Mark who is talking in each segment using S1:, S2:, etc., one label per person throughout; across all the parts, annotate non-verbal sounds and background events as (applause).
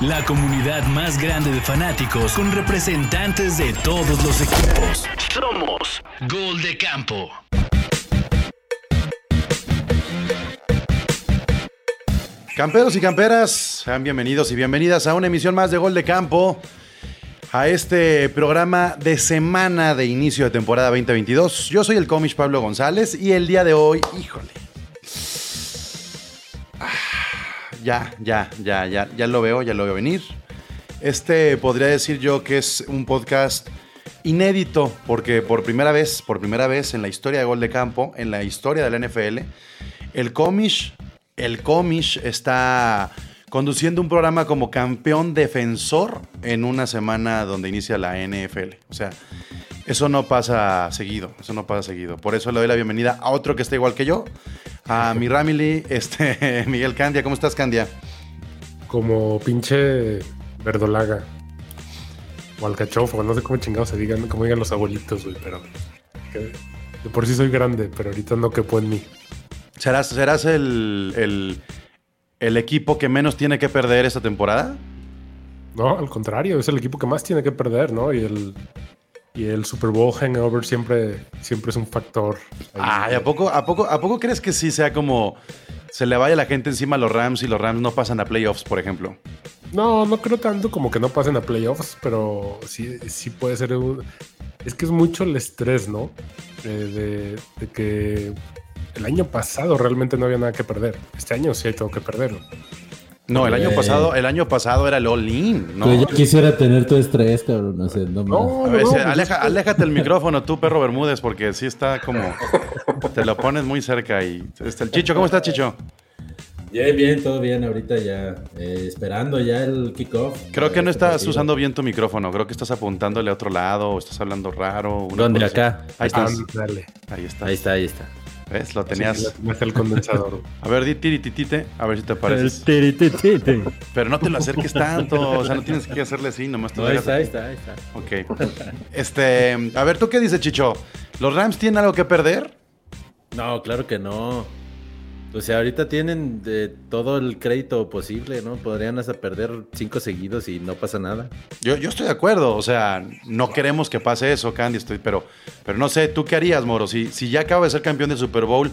S1: la comunidad más grande de fanáticos con representantes de todos los equipos. Somos Gol de Campo.
S2: Camperos y camperas, sean bienvenidos y bienvenidas a una emisión más de Gol de Campo, a este programa de semana de inicio de temporada 2022. Yo soy el cómic Pablo González y el día de hoy, híjole, ya, ya, ya, ya, ya lo veo, ya lo veo venir. Este podría decir yo que es un podcast inédito, porque por primera vez, por primera vez en la historia de Gol de Campo, en la historia de la NFL, el cómic el Comish está conduciendo un programa como campeón defensor en una semana donde inicia la NFL. O sea, eso no pasa seguido, eso no pasa seguido. Por eso le doy la bienvenida a otro que está igual que yo, a mi Ramily, este, (laughs) Miguel Candia. ¿Cómo estás, Candia?
S3: Como pinche verdolaga. O alcachofo, no sé cómo chingados se digan, como digan los abuelitos, güey, pero... de por sí soy grande, pero ahorita no quepo en mí.
S2: ¿Serás, serás el, el, equipo que menos tiene que perder esta temporada?
S3: No, al contrario, es el equipo que más tiene que perder, ¿no? Y el, y el Super Bowl hangover siempre, siempre es un factor.
S2: Ay, ¿a poco, a, poco, ¿a poco crees que sí sea como se le vaya la gente encima a los Rams y los Rams no pasan a playoffs, por ejemplo?
S3: No, no creo tanto como que no pasen a playoffs, pero sí, sí puede ser un... Es que es mucho el estrés, ¿no? de, de que el año pasado realmente no había nada que perder. Este año sí hay todo que perder.
S2: No, el año pasado, el año pasado era el all-in, ¿no?
S4: yo quisiera tener tu estrés, cabrón. No sé, no,
S2: no, aléjate el (laughs) micrófono tú, perro Bermúdez, porque sí está como. te lo pones muy cerca y. Este, el Chicho, ¿cómo está, Chicho?
S4: Bien, bien, todo bien. Ahorita ya eh, esperando ya el kickoff.
S2: Creo que no estás usando bien tu micrófono. Creo que estás apuntándole a otro lado o estás hablando raro.
S4: ¿Dónde? Acá.
S2: Ahí estás.
S4: Ahí está. Ahí está, ahí está.
S2: ¿Ves? Lo tenías.
S3: el condensador. (laughs)
S2: A ver, di tirititite, a ver si te parece.
S4: tirititite.
S2: Pero no te lo acerques tanto, o sea, no tienes que hacerle así, nomás te
S4: no, ahí está, ahí está, ahí está.
S2: Ok. Este, a ver, ¿tú qué dices, Chicho? ¿Los Rams tienen algo que perder?
S4: No, claro que no. O sea, ahorita tienen de todo el crédito posible, ¿no? Podrían hasta perder cinco seguidos y no pasa nada.
S2: Yo, yo estoy de acuerdo, o sea, no queremos que pase eso, Candy, estoy, pero, pero no sé, ¿tú qué harías, Moro? Si, si ya acaba de ser campeón del Super Bowl,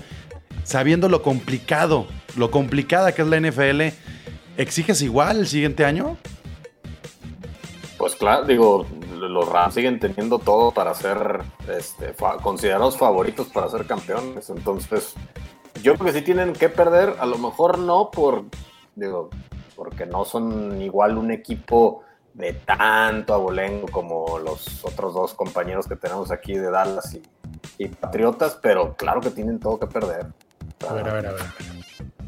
S2: sabiendo lo complicado, lo complicada que es la NFL, ¿exiges igual el siguiente año?
S5: Pues claro, digo, los Rams siguen teniendo todo para ser este, considerados favoritos para ser campeones, entonces yo creo que sí tienen que perder, a lo mejor no por, digo, porque no son igual un equipo de tanto abolengo como los otros dos compañeros que tenemos aquí de Dallas y, Patriotas, pero claro que tienen todo que perder.
S3: A ver, a ver, a ver.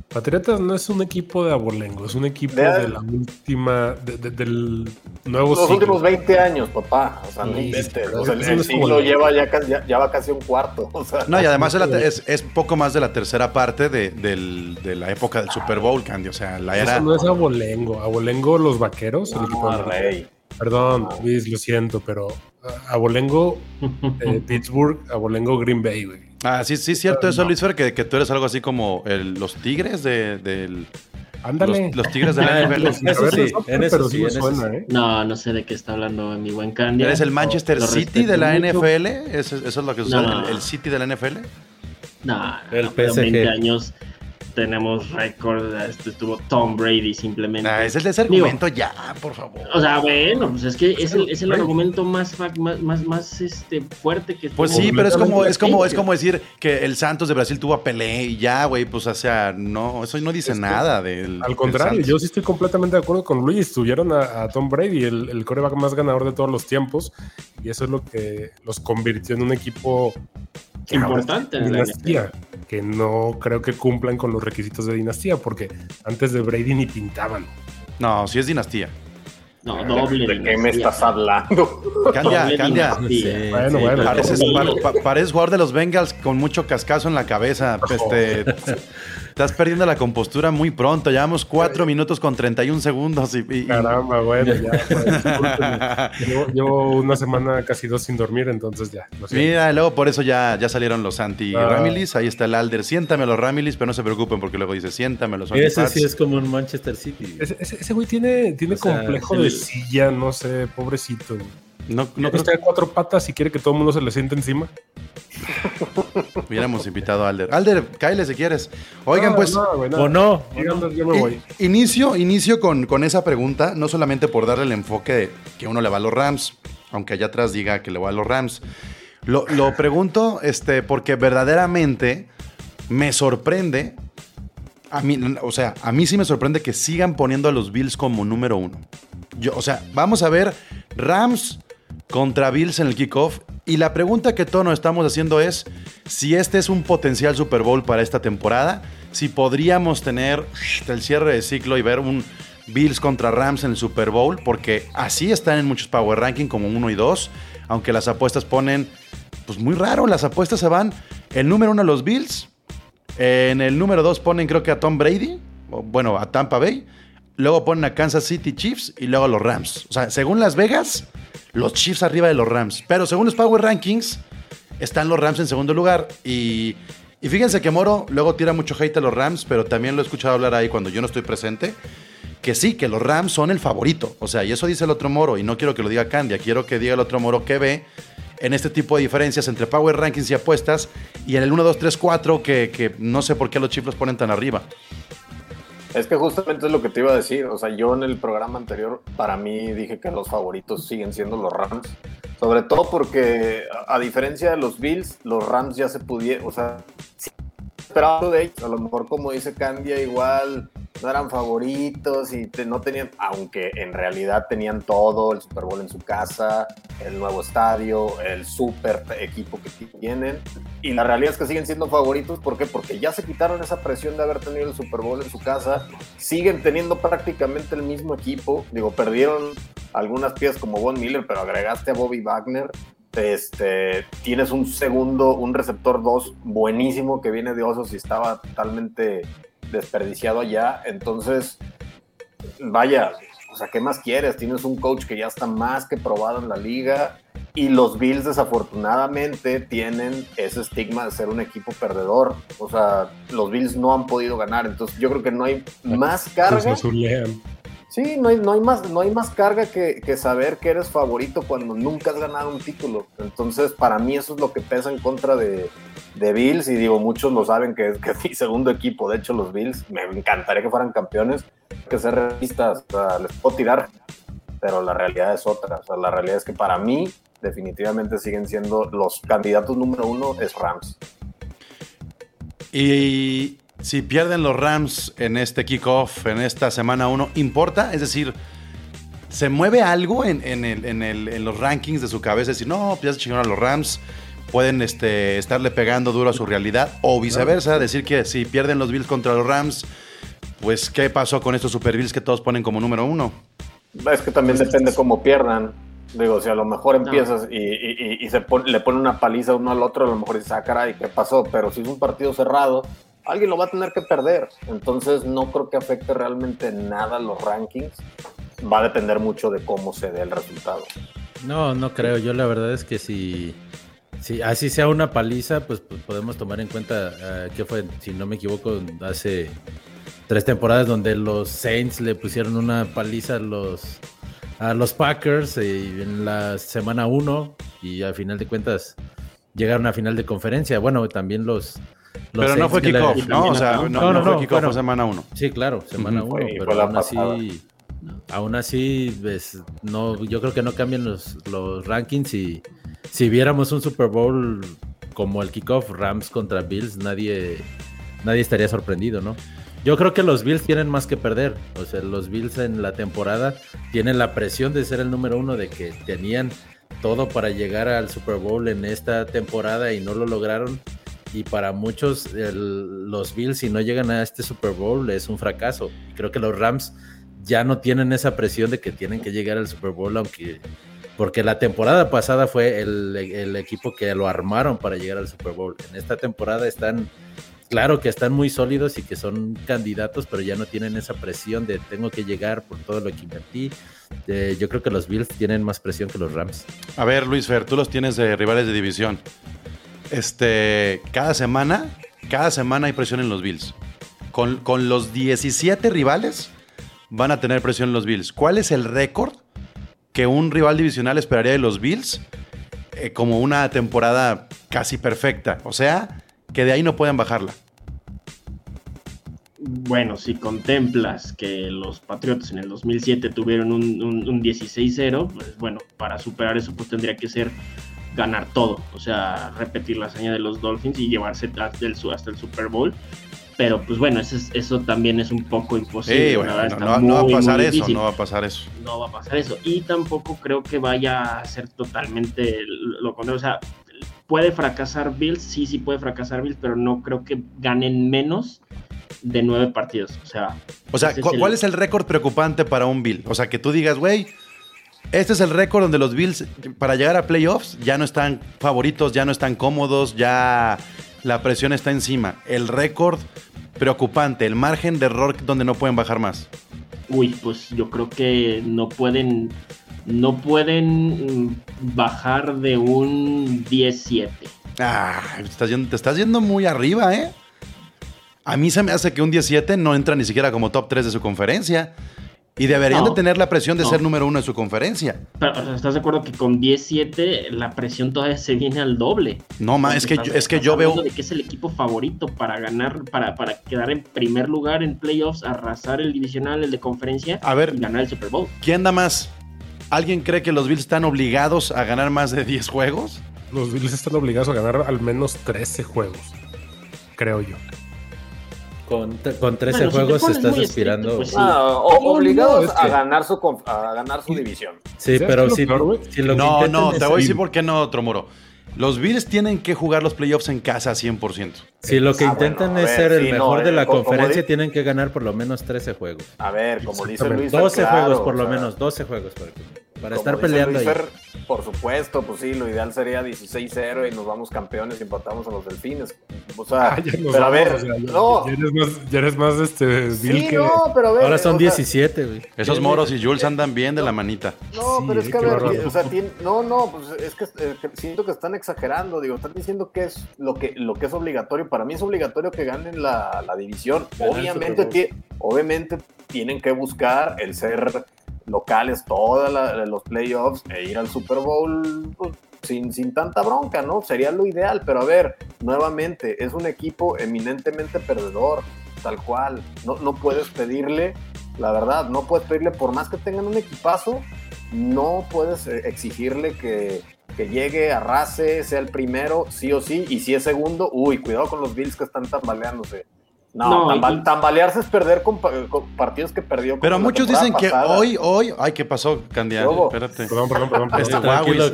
S3: Patriotas no es un equipo de abolengo, es un equipo de, la última, del nuevo
S5: Los últimos 20 años, papá. O sea, no O sea, el, siglo lleva ya, ya, va casi un cuarto.
S2: no, y además es, es, poco más de la tercera parte de, de, la época del Super Bowl, Candy. O sea, la era.
S3: Eso no es abolengo. Abolengo, los vaqueros. el equipo de rey. Perdón, Luis, lo siento, pero abolengo eh, (laughs) Pittsburgh, abolengo Green Bay, güey.
S2: Ah, sí, sí, cierto eso, Luis Fer, que, que, tú eres algo así como los tigres de, del.
S3: Ándale.
S2: Los, tigres de la NFL.
S4: Eso sí, en eso sí,
S6: ¿eh? No, no sé de qué está hablando mi buen Candia.
S2: ¿Eres el Manchester City de la NFL? ¿Eso, es lo que sucede? ¿El, City de la NFL?
S6: No, el PSG. 20 años tenemos récord, este estuvo Tom Brady simplemente.
S2: Ah, ese es el argumento ya, por favor.
S6: O sea, bueno, pues es que es el, es el argumento más, más, más, este, fuerte que
S2: Pues sí, pero es como, es como, es como decir que el Santos de Brasil tuvo a Pelé y ya, güey, pues o sea, no, eso no dice nada del.
S3: Al contrario, yo sí estoy completamente de acuerdo con Luis. Tuvieron a, Tom Brady, el, el coreback más ganador de todos los tiempos, y eso es lo que los convirtió en un equipo
S6: importante en
S3: dinastía, que no creo que cumplan con los requisitos de dinastía, porque antes de Brady ni pintaban.
S2: No, sí es dinastía.
S6: No, doble.
S5: ¿De qué me estás hablando?
S2: Candia, Candia. Bueno, bueno. Pareces, jugador de los Bengals con mucho cascazo en la cabeza. Este, (laughs) Estás perdiendo la compostura muy pronto. Llevamos 4 minutos con 31 segundos. Y,
S3: Caramba, bueno, ya. (laughs) Pues, llevo, una semana casi dos sin dormir, entonces ya.
S2: Mira, luego por eso ya, ya salieron los anti-Ramilis. Ah. Ahí está el Alder. Siéntame los Ramilis, pero no se preocupen porque luego dice siéntame los
S4: Ese sí es como un Manchester City.
S3: Ese, güey tiene, tiene complejo de silla, no sé, pobrecito. No, no está de cuatro patas y quiere que todo el mundo se le siente encima.
S2: Hubiéramos invitado a Alder. Alder, cáele si quieres. Oigan, pues.
S4: o no.
S2: Inicio, inicio con, con, esa pregunta, no solamente por darle el enfoque de que uno le va a los Rams, aunque allá atrás diga que le va a los Rams. Lo, lo pregunto este, porque verdaderamente me sorprende. A mí, o sea, a mí sí me sorprende que sigan poniendo a los Bills como número uno. Yo, o sea, vamos a ver Rams contra Bills en el kickoff. Y la pregunta que todos nos estamos haciendo es si este es un potencial Super Bowl para esta temporada, si podríamos tener el cierre de ciclo y ver un Bills contra Rams en el Super Bowl, porque así están en muchos Power Ranking como 1 y 2, aunque las apuestas ponen, pues muy raro, las apuestas se van, el número 1 a los Bills, en el número 2 ponen creo que a Tom Brady, bueno, a Tampa Bay, luego ponen a Kansas City Chiefs y luego a los Rams. O sea, según Las Vegas, los Chiefs arriba de los Rams. Pero según los Power Rankings, están los Rams en segundo lugar. Y, fíjense que Moro luego tira mucho hate a los Rams, pero también lo he escuchado hablar ahí cuando yo no estoy presente. Que sí, que los Rams son el favorito. O sea, y eso dice el otro Moro. Y no quiero que lo diga Candia, quiero que diga el otro Moro que ve en este tipo de diferencias entre Power Rankings y apuestas. Y en el 1, 2, 3, 4, que, que no sé por qué los Chiefs los ponen tan arriba.
S5: Es que justamente es lo que te iba a decir. O sea, yo en el programa anterior, para mí dije que los favoritos siguen siendo los Rams. Sobre todo porque, a, diferencia de los Bills, los Rams ya se pudieron, o sea, esperaba de ellos. A lo mejor, como dice Candia, igual no eran favoritos y no tenían, aunque en realidad tenían todo, el Super Bowl en su casa, el nuevo estadio, el super equipo que tienen. Y la realidad es que siguen siendo favoritos, ¿por qué? Porque ya se quitaron esa presión de haber tenido el Super Bowl en su casa, siguen teniendo prácticamente el mismo equipo, digo, perdieron algunas piezas como Von Miller, pero agregaste a Bobby Wagner, este, tienes un segundo, un receptor 2 buenísimo que viene de Osos y estaba totalmente desperdiciado allá. Entonces, vaya, o sea, ¿qué más quieres? Tienes un coach que ya está más que probado en la liga y los Bills desafortunadamente tienen ese estigma de ser un equipo perdedor. O sea, los Bills no han podido ganar, entonces yo creo que no hay más carga. Sí, no hay, no hay, más, no hay más carga que, saber que eres favorito cuando nunca has ganado un título. Entonces, para mí eso es lo que pesa en contra de, Bills. Y digo, muchos lo saben que, es mi segundo equipo. De hecho, los Bills, me encantaría que fueran campeones, que ser realistas. Les puedo tirar, pero la realidad es otra. O sea, la realidad es que para mí, definitivamente siguen siendo los candidatos número uno es Rams.
S2: Y si pierden los Rams en este kickoff, en esta semana 1, ¿importa? Es decir, ¿se mueve algo en, los rankings de su cabeza? Es decir, no, pues ya se chingaron a los Rams, pueden este, estarle pegando duro a su realidad, o viceversa, decir que si pierden los Bills contra los Rams, pues ¿qué pasó con estos Super Bills que todos ponen como número uno?
S5: Es que también depende cómo pierdan. Digo, si a lo mejor empiezas y, se le pone una paliza uno al otro, a lo mejor dices, ah, caray, ¿qué pasó? Pero si es un partido cerrado, alguien lo va a tener que perder. Entonces no creo que afecte realmente nada los rankings. Va a depender mucho de cómo se dé el resultado.
S4: No, no creo. Yo la verdad es que si, si así sea una paliza, pues, pues podemos tomar en cuenta uh, que fue, si no me equivoco, hace tres temporadas donde los Saints le pusieron una paliza a los, a los Packers y en la semana uno y al final de cuentas llegaron a final de conferencia. Bueno, también los,
S2: pero no fue kickoff, ¿no? O sea, no, no, fue kickoff, fue semana uno.
S4: Sí, claro, semana uno. pero aún así, aún así, no, yo creo que no cambian los, los rankings y si viéramos un Super Bowl como el kickoff Rams contra Bills, nadie, nadie estaría sorprendido, ¿no? Yo creo que los Bills tienen más que perder. O sea, los Bills en la temporada tienen la presión de ser el número uno, de que tenían todo para llegar al Super Bowl en esta temporada y no lo lograron y para muchos los Bills si no llegan a este Super Bowl es un fracaso. creo que los Rams ya no tienen esa presión de que tienen que llegar al Super Bowl, aunque porque la temporada pasada fue el, equipo que lo armaron para llegar al Super Bowl. En esta temporada están claro que están muy sólidos y que son candidatos, pero ya no tienen esa presión de tengo que llegar por todo lo que invertí. yo creo que los Bills tienen más presión que los Rams.
S2: A ver, Luis Fer, tú los tienes de rivales de división. Este, cada semana, cada semana hay presión en los Bills. Con, con los 17 rivales van a tener presión los Bills. ¿Cuál es el récord que un rival divisional esperaría de los Bills eh, como una temporada casi perfecta. O sea, que de ahí no pueden bajarla.
S6: Bueno, si contemplas que los Patriotas en el 2007 tuvieron un, un, 16-0, pues bueno, para superar eso pues tendría que ser ganar todo, o sea, repetir la hazaña de los Dolphins y llevarse hasta el Super Bowl pero pues bueno, eso, eso también es un poco imposible.
S2: no, va a pasar eso, no va a pasar eso.
S6: No va a pasar eso. Y tampoco creo que vaya a ser totalmente lo contrario. O sea, puede fracasar Bills, sí, sí puede fracasar Bills, pero no creo que ganen menos de nueve partidos. O sea,
S2: o sea ¿cuál es el récord preocupante para un Bill? O sea, que tú digas, güey, este es el récord donde los Bills, para llegar a playoffs, ya no están favoritos, ya no están cómodos, ya la presión está encima. El récord preocupante, el margen de error donde no pueden bajar más.
S6: Uy, pues yo creo que no pueden no pueden bajar de un 17.
S2: Ah, te estás, yendo, te estás yendo muy arriba, ¿eh? A mí se me hace que un 17 no entra ni siquiera como top 3 de su conferencia. Y deberían de tener la presión de ser número uno en su conferencia.
S6: Pero, ¿estás de acuerdo que con 10-7 la presión todavía se viene al doble?
S2: No, más, es que, yo, es que yo veo...
S6: de que es el equipo favorito para ganar, para, para quedar en primer lugar en playoffs, arrasar el divisional, el de conferencia
S2: a ver,
S6: y ganar el Super Bowl.
S2: ¿Quién da más? ¿Alguien cree que los Bills están obligados a ganar más de 10 juegos?
S3: Los Bills están obligados a ganar al menos 13 juegos, creo yo.
S4: Con, con 13 juegos se estás aspirando. Pues
S5: ah, obligados a, ganar su, a ganar su división.
S4: Sí, pero si,
S2: No, no, te voy a decir por qué no, Tromoro. Los Bills tienen que jugar los playoffs en casa 100%.
S4: Si lo que ah, intentan es ser el mejor de la eh, conferencia, tienen que ganar por lo menos 13 juegos.
S5: A ver, como dice Luis.
S4: 12 juegos, por lo menos, 12 juegos. Por para estar peleando ahí.
S5: por supuesto, pues sí, lo ideal sería 16-0 y nos vamos campeones y empatamos a los delfines. O sea, (laughs) ah, pero a ver, no.
S3: Ya eres más, ya eres más este,
S5: sí, no, pero a ver,
S4: Ahora son 17, güey.
S2: Esos moros y Jules andan bien de la manita.
S5: No, pero es que a ver, o sea, no, no, pues es que siento que están exagerando, digo, están diciendo que es lo que, lo que es obligatorio. Para mí es obligatorio que ganen la, la división. Obviamente, obviamente tienen que buscar el ser locales todos los playoffs e ir al Super Bowl pues, sin, sin tanta bronca, ¿no? Sería lo ideal, pero a ver, nuevamente, es un equipo eminentemente perdedor, tal cual. No, no puedes pedirle, la verdad, no puedes pedirle, por más que tengan un equipazo, no puedes eh, exigirle que, que llegue, arrase, sea el primero, sí o sí, y si es segundo, uy, cuidado con los Bills que están tambaleándose. No, tambalearse es perder con, partidos que perdió.
S2: Pero muchos dicen que hoy, hoy. Ay, ¿qué pasó, Candiano? Espérate.
S3: Perdón, perdón, perdón.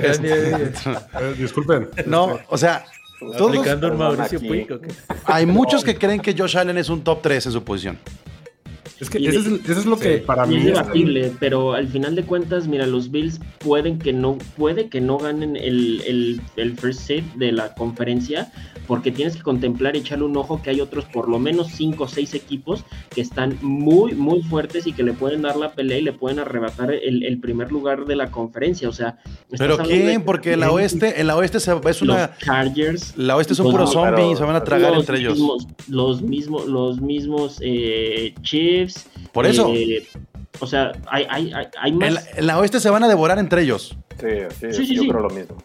S3: Este, (laughs) eh, disculpen.
S2: No, o sea.
S4: Todos, Mauricio
S2: Hay muchos que creen que Josh Allen es un top 3 en su posición.
S3: Es que eso es, lo que para mí
S6: es debatible, pero al final de cuentas, mira, los Bills pueden que no, puede que no ganen el, el, el first set de la conferencia, porque tienes que contemplar y echarle un ojo que hay otros por lo menos 5 o 6 equipos que están muy, muy fuertes y que le pueden dar la pelea y le pueden arrebatar el, primer lugar de la conferencia. O sea,
S2: ¿pero quién? Porque en la oeste, en la oeste es una.
S6: Chargers.
S2: La oeste son puros zombies, se van a tragar entre ellos.
S6: los mismos, los mismos eh, Chiefs.
S2: Por eso.
S6: Eh, o sea, hay, hay, hay más.
S2: En la, oeste se van a devorar entre ellos.
S5: Sí, sí, yo creo lo mismo.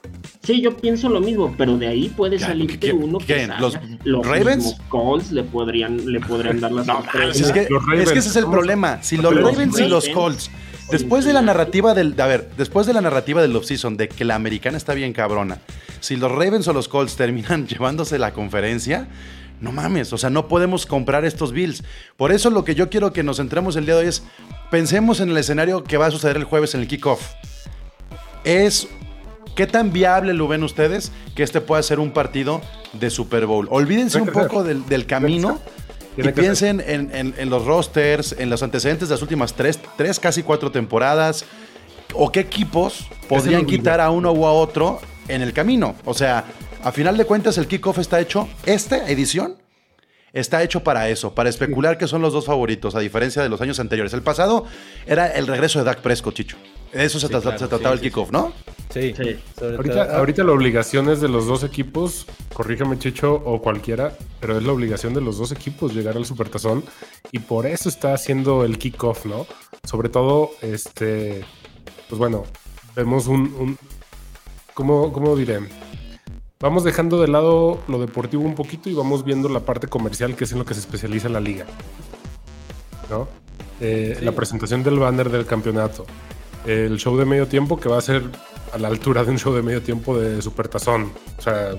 S6: Sí, yo pienso lo mismo, pero de ahí puede salir que uno que
S2: ¿Los, los Ravens?
S6: Colts le podrían, le podrían dar las no,
S2: es, que, es que ese es el problema. Si los, Ravens, y los Colts, después de la narrativa del, a ver, después de la narrativa del offseason de que la americana está bien cabrona, si los Ravens o los Colts terminan (laughs) llevándose la conferencia, no mames, o sea, no podemos comprar estos Bills. Por eso lo que yo quiero que nos centremos el día de hoy es, pensemos en el escenario que va a suceder el jueves en el kickoff. Es ¿Qué tan viable lo ven ustedes que este pueda ser un partido de Super Bowl? Olvídense un poco del, camino y piensen en, los rosters, en los antecedentes de las últimas tres, tres, casi cuatro temporadas, o qué equipos podrían quitar a uno u a otro en el camino. O sea, a final de cuentas el kickoff está hecho, esta edición, Está hecho para eso, para especular que son los dos favoritos, a diferencia de los años anteriores. El pasado era el regreso de Dak Prescott, Chicho. De eso se, trataba el kickoff, ¿no?
S3: Sí. Ahorita, la obligación es de los dos equipos, corrígeme Chicho o cualquiera, pero es la obligación de los dos equipos llegar al Supertazón y por eso está haciendo el kickoff, ¿no? Sobre todo, este, pues bueno, vemos un, un ¿cómo, ¿cómo diré? Vamos dejando de lado lo deportivo un poquito y vamos viendo la parte comercial, que es en lo que se especializa la liga. ¿No? Eh, la presentación del banner del campeonato. El show de medio tiempo que va a ser a la altura de un show de medio tiempo de Supertazón. O sea,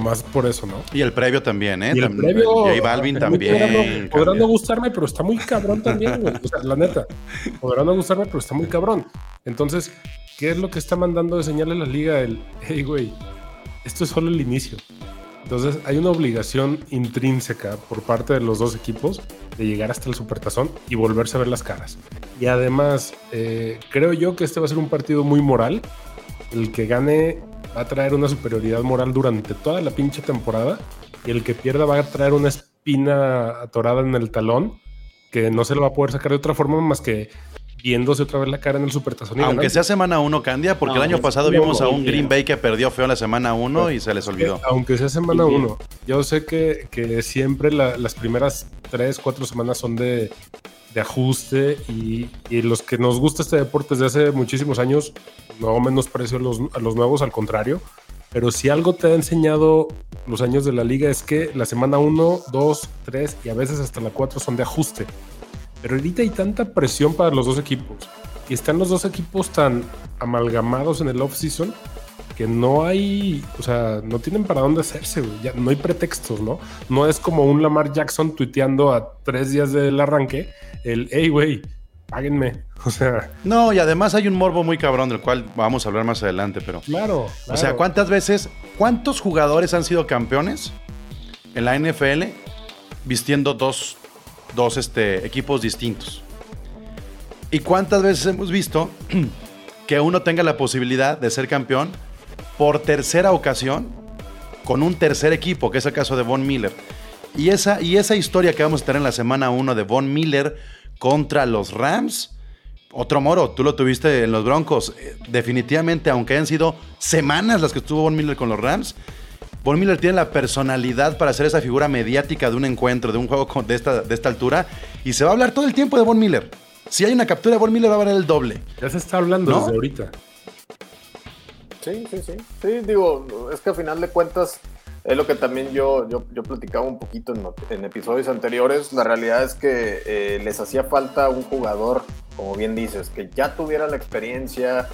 S3: más por eso, ¿no?
S2: Y el previo también, ¿eh?
S3: Y
S2: el
S3: previo,
S2: J Balvin también.
S3: Podrán no, gustarme, pero está muy cabrón también, güey. O sea, la neta. Podrán no gustarme, pero está muy cabrón. Entonces, ¿qué es lo que está mandando de señal en la liga? El, hey, güey, esto es solo el inicio. Entonces hay una obligación intrínseca por parte de los dos equipos de llegar hasta el supertazón y volverse a ver las caras. Y además, eh, creo yo que este va a ser un partido muy moral. El que gane va a traer una superioridad moral durante toda la pinche temporada y el que pierda va a traer una espina atorada en el talón que no se lo va a poder sacar de otra forma más que viéndose otra vez la cara en el Supertazón.
S2: Aunque sea semana 1, Candia, porque el año pasado vimos a un Green Bay que perdió feo en la semana 1 y se les olvidó.
S3: Aunque sea semana 1, yo sé que, que siempre las primeras 3, 4 semanas son de, de ajuste y, y, los que nos gusta este deporte desde hace muchísimos años, no menosprecio a los, a los nuevos, al contrario. Pero si algo te ha enseñado los años de la liga es que la semana 1, 2, 3 y a veces hasta la 4 son de ajuste. Pero ahorita hay tanta presión para los dos equipos y están los dos equipos tan amalgamados en el off-season que no hay, o sea, no tienen para dónde hacerse, Ya no hay pretextos, ¿no? No es como un Lamar Jackson tuiteando a tres días del arranque el, hey, güey, páguenme. (laughs) O sea.
S2: No, y además hay un morbo muy cabrón del cual vamos a hablar más adelante, pero.
S3: Claro.
S2: O sea, ¿cuántas veces, cuántos jugadores han sido campeones en la NFL vistiendo dos dos este, equipos distintos. ¿Y cuántas veces hemos visto (clears throat) que uno tenga la posibilidad de ser campeón por tercera ocasión con un tercer equipo, que es el caso de Von Miller? Y esa, y esa historia que vamos a tener en la semana 1 de Von Miller contra los Rams, otro moro, tú lo tuviste en los Broncos. Eh, definitivamente, aunque hayan sido semanas las que estuvo Von Miller con los Rams, Von Miller tiene la personalidad para ser esa figura mediática de un encuentro, de un juego de esta, de esta altura. Y se va a hablar todo el tiempo de Von Miller. Si hay una captura de Von Miller, va a haber el doble.
S3: Ya se está hablando desde ahorita.
S5: Sí, sí, sí. Sí, digo, es que al final de cuentas, es lo que también yo, yo, yo platicaba un poquito en, episodios anteriores. La realidad es que eh, les hacía falta un jugador, como bien dices, que ya tuviera la experiencia,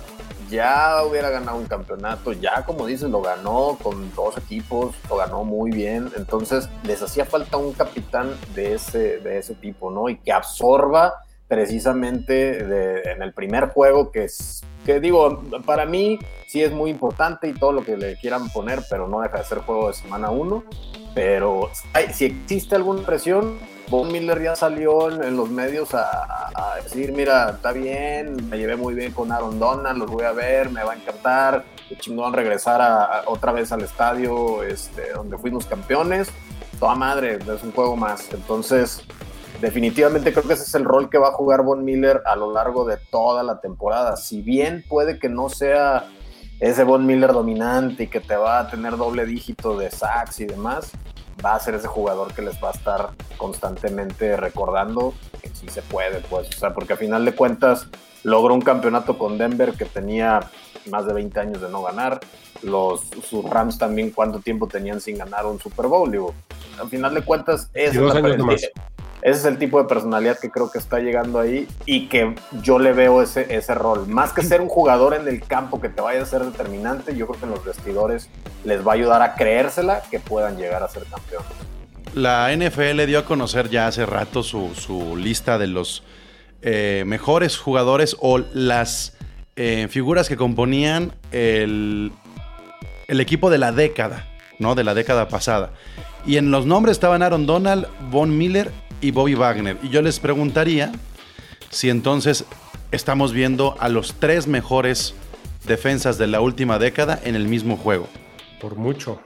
S5: ya hubiera ganado un campeonato, ya como dices, lo ganó con dos equipos, lo ganó muy bien, entonces les hacía falta un capitán de ese, de ese tipo, ¿no? Y que absorba precisamente en el primer juego, que es, que digo, para mí sí es muy importante y todo lo que le quieran poner, pero no deja de ser juego de semana uno, pero si existe alguna presión, Von Miller ya salió en, los medios a, decir, mira, está bien, me llevé muy bien con Aaron Donald, los voy a ver, me va a encantar, qué chingón regresar otra vez al estadio este, donde fuimos campeones, toda madre, es un juego más. Entonces, definitivamente creo que ese es el rol que va a jugar Von Miller a lo largo de toda la temporada. Si bien puede que no sea ese Von Miller dominante y que te va a tener doble dígito de sacks y demás, va a ser ese jugador que les va a estar constantemente recordando que sí se puede, pues, o sea, porque a final de cuentas logró un campeonato con Denver que tenía más de 20 años de no ganar. Los sus Rams también cuánto tiempo tenían sin ganar un Super Bowl, digo. Al final de cuentas, es ese es el tipo de personalidad que creo que está llegando ahí y que yo le veo ese, ese rol. Más que ser un jugador en el campo que te vaya a ser determinante, yo creo que en los vestidores les va a ayudar a creérsela que puedan llegar a ser campeones.
S2: La NFL dio a conocer ya hace rato su, lista de los eh, mejores jugadores o las eh, figuras que componían el, el equipo de la década, ¿no? De la década pasada. Y en los nombres estaban Aaron Donald, Von Miller y Bobby Wagner. Y yo les preguntaría si entonces estamos viendo a los tres mejores defensas de la última década en el mismo juego.
S3: Por mucho.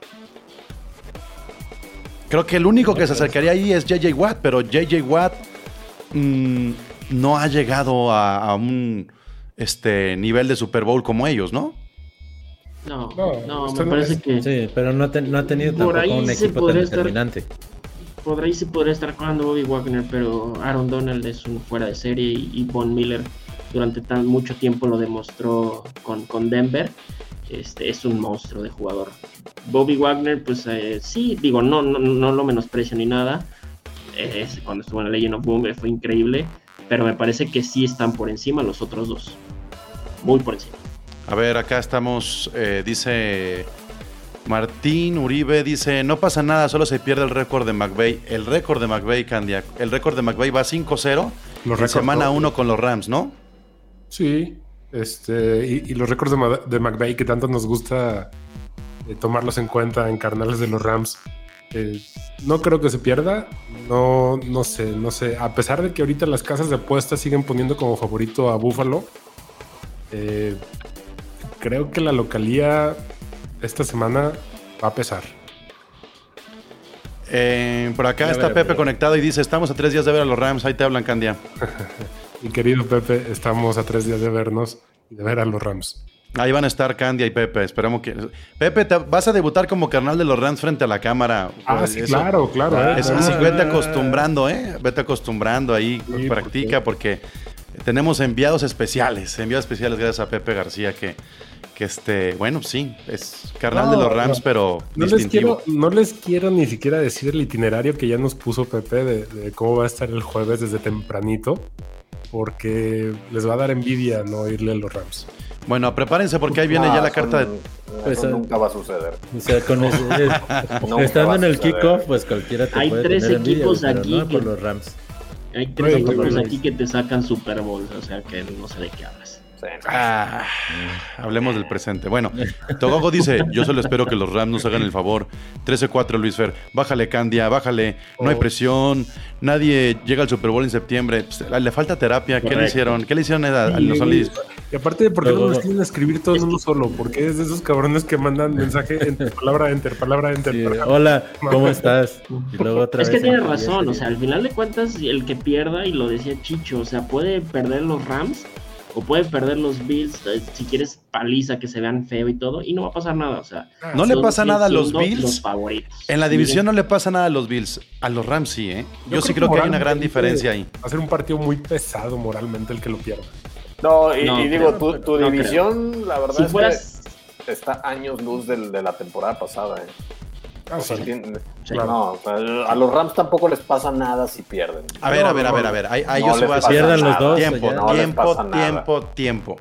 S2: Creo que el único que se acercaría ahí es JJ Watt, pero JJ Watt mm, no ha llegado a, un este, nivel de Super Bowl como ellos, ¿no?
S6: No, no, me parece que.
S4: Sí, pero no, ha tenido tampoco un equipo tan determinante.
S6: Por ahí sí podría estar jugando Bobby Wagner, pero Aaron Donald es un fuera de serie y, Von Miller durante tan mucho tiempo lo demostró con, con Denver. Este, es un monstruo de jugador. Bobby Wagner, pues eh, sí, digo, no, no, no lo menosprecio ni nada. cuando estuvo en la Legend of Boom fue increíble, pero me parece que sí están por encima los otros dos. Muy por encima.
S2: A ver, acá estamos, eh, dice Martín Uribe, dice, no pasa nada, solo se pierde el récord de McVeigh. El récord de McVeigh, Candia, el récord de McVeigh va 5-0 en semana 1 con los Rams, ¿no?
S3: Sí, este, y, los récords de, McVeigh que tanto nos gusta eh, tomarlos en cuenta en carnales de los Rams. Eh, no creo que se pierda. No, no sé, no sé. A pesar de que ahorita las casas de apuestas siguen poniendo como favorito a Buffalo, eh, creo que la localía esta semana va a pesar.
S2: por acá está Pepe conectado y dice: Estamos a tres días de ver a los Rams. Ahí te hablan, Candia. (laughs)
S3: Mi querido Pepe, estamos a tres días de vernos y de ver a los Rams.
S2: Ahí van a estar Candia y Pepe. Esperamos que. Pepe, vas a debutar como carnal de los Rams frente a la cámara.
S3: Ah, sí, claro, claro.
S2: Eso, sí, vete acostumbrando, ¿eh? Vete acostumbrando ahí, practica, porque tenemos enviados especiales. Enviados especiales gracias a Pepe García, que, que este, bueno, sí, es carnal de los Rams, pero
S3: no Les quiero, no les quiero ni siquiera decir el itinerario que ya nos puso Pepe de cómo va a estar el jueves desde tempranito porque les va a dar envidia no irle a los Rams.
S2: Bueno, prepárense porque ahí viene ya la carta de.
S5: Eso nunca va a suceder.
S4: O sea, con (laughs) estando en el kickoff, pues cualquiera te
S6: Hay
S4: puede
S6: tres
S4: tener
S6: equipos aquí.
S4: ¿no? Por los Rams.
S6: Hay tres equipos aquí que te sacan Super Bowls, o sea que no sé de qué hablas.
S2: Ah, hablemos del presente. Bueno, Togogo dice: Yo solo espero que los Rams nos hagan el favor. 13-4, Luis Fer. Bájale, Candia, bájale. No hay oh. presión. Nadie llega al Super Bowl en septiembre. Pues, le falta terapia. ¿Qué le hicieron? ¿Qué le hicieron a, los
S3: Y aparte, ¿por qué no nos quieren escribir todo en uno solo? Porque es de esos cabrones que mandan (laughs) mensaje entre palabra enter, palabra enter.
S4: Hola, ¿cómo estás?
S6: es que tiene razón. O sea, al final de cuentas, el que pierda, y lo decía Chicho, o sea, puede perder los Rams o puede perder los Bills, eh, si quieres paliza que se vean feo y todo, y no va a pasar nada. O sea,
S2: no le pasa nada a los Bills. En la división no le pasa nada a los Bills. A los Rams sí, ¿eh? Yo, sí creo que hay una gran diferencia ahí.
S3: Va a ser un partido muy pesado moralmente el que lo pierda.
S5: No, y, digo, tu, división, la verdad es que está años luz de la temporada pasada, ¿eh? Ah, a los Rams tampoco les pasa nada si pierden.
S2: A ver, a ver, a ver, a ver. A, ellos
S4: se pierden los dos.
S2: Tiempo, tiempo, tiempo, tiempo.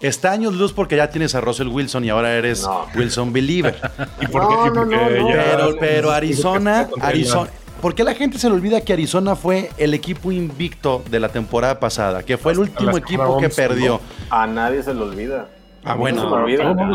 S2: Está años luz porque ya tienes a Russell Wilson y ahora eres Wilson Believer. (laughs)
S3: ¿Y por qué?
S2: pero, Arizona, (laughs) Arizona. ¿Por qué la gente se le olvida que Arizona fue el equipo invicto de la temporada pasada? Que fue el último equipo que perdió.
S5: A nadie se le olvida.
S2: Ah, bueno.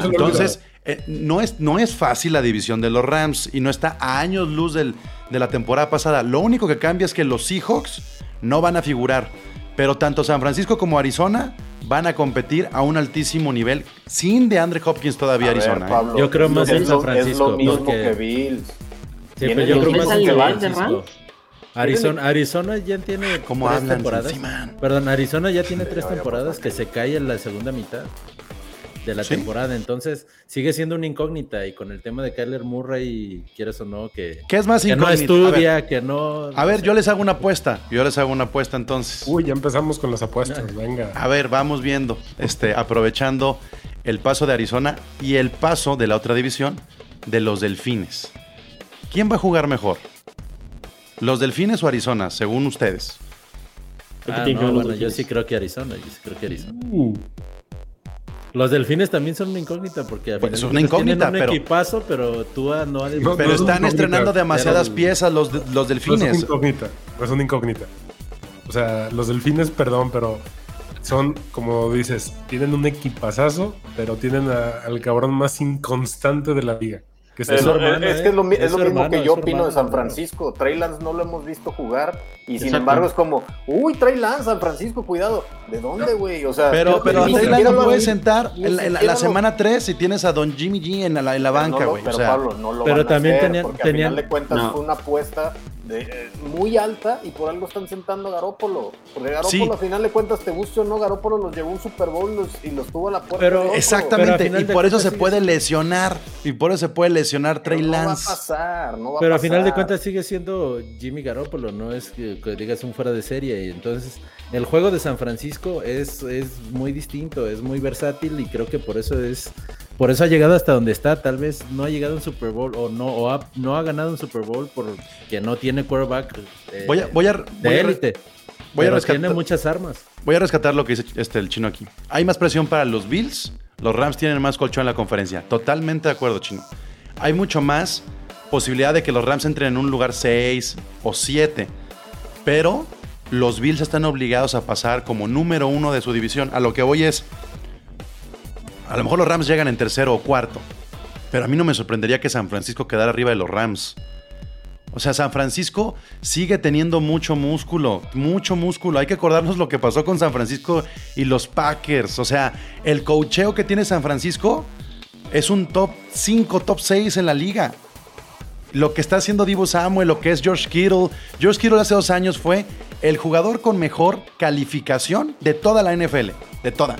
S2: Entonces, eh, no, es, no es fácil la división de los Rams y no está a años luz del, de la temporada pasada. Lo único que cambia es que los Seahawks no van a figurar, pero tanto San Francisco como Arizona van a competir a un altísimo nivel sin de Andre Hopkins todavía Arizona.
S4: ¿eh? yo creo más en San Francisco.
S5: Es lo mismo que Bills.
S4: Sí, pero yo creo más en San Francisco. Arizona, Arizona ya tiene
S2: ¿Cómo tres temporadas.
S4: Perdón, Arizona ya tiene tres temporadas que se cae en la segunda mitad de la temporada. Entonces, sigue siendo una incógnita. Y con el tema de Kyler Murray, quieres o no, que,
S2: ¿Qué es más
S4: que no estudia, que no.
S2: A ver, yo les hago una apuesta. Yo les hago una apuesta entonces.
S3: Uy, ya empezamos con las apuestas. (laughs) Venga.
S2: A ver, vamos viendo. Este, aprovechando el paso de Arizona y el paso de la otra división de los Delfines. ¿Quién va a jugar mejor? ¿Los Delfines o Arizona, según ustedes?
S4: Ah, bueno, yo sí creo que Arizona. Yo sí creo que Arizona. Uh. Los delfines también son una incógnita porque
S2: pues es una incógnita,
S4: un
S2: pero,
S4: equipazo, pero tú no,
S2: Pero están estrenando demasiadas piezas los, los delfines. No es
S3: una incógnita, no es una incógnita. O sea, los delfines, perdón, pero son, como dices, tienen un equipazazo, pero tienen al cabrón más inconstante de la liga.
S5: Es, es, que es lo, mismo que yo opino de San Francisco. Trey Lance no lo hemos visto jugar y sin embargo es como, uy, Trey Lance, San Francisco, cuidado. ¿De dónde, güey? O sea,
S2: pero, pero a Trey Lance lo puedes sentar en, la, semana 3 si tienes a Don Jimmy G en la, en la banca, güey.
S5: Pero, Pablo, no lo pero también tenían, porque tenían, al final de cuentas fue una apuesta de, muy alta y por algo están sentando a Garópolo. Porque Garópolo, al final de cuentas, te guste o no, Garópolo los llevó un Super Bowl y los tuvo a la puerta.
S2: Pero, exactamente, y por eso se puede lesionar. Y por eso se puede lesionar Trey Lance. No va a
S5: pasar, no va
S4: Pero
S5: a
S4: final al final de cuentas sigue siendo Jimmy Garoppolo, no es que, digas un fuera de serie. Y entonces, el juego de San Francisco es, es muy distinto, es muy versátil y creo que por eso es por eso ha llegado hasta donde está. Tal vez no ha llegado a un Super Bowl o no, o ha, no ha ganado un Super Bowl porque no tiene quarterback
S2: eh, voy a, voy a,
S4: de élite. Voy a rescatar, tiene muchas armas.
S2: Voy a rescatar lo que dice este, el chino aquí. Hay más presión para los Bills. Los Rams tienen más colchón en la conferencia. Totalmente de acuerdo, chino. Hay mucho más posibilidad de que los Rams entren en un lugar 6 o 7. Pero los Bills están obligados a pasar como número uno de su división. A lo que voy es, a lo mejor los Rams llegan en tercero o cuarto, pero a mí no me sorprendería que San Francisco quedara arriba de los Rams. O sea, San Francisco sigue teniendo mucho músculo, mucho músculo. Hay que acordarnos lo que pasó con San Francisco y los Packers. O sea, el cocheo que tiene San Francisco es un top 5, top 6 en la liga. Lo que está haciendo Divo Samuel, lo que es George Kittle. George Kittle hace dos años fue el jugador con mejor calificación de toda la NFL. De toda.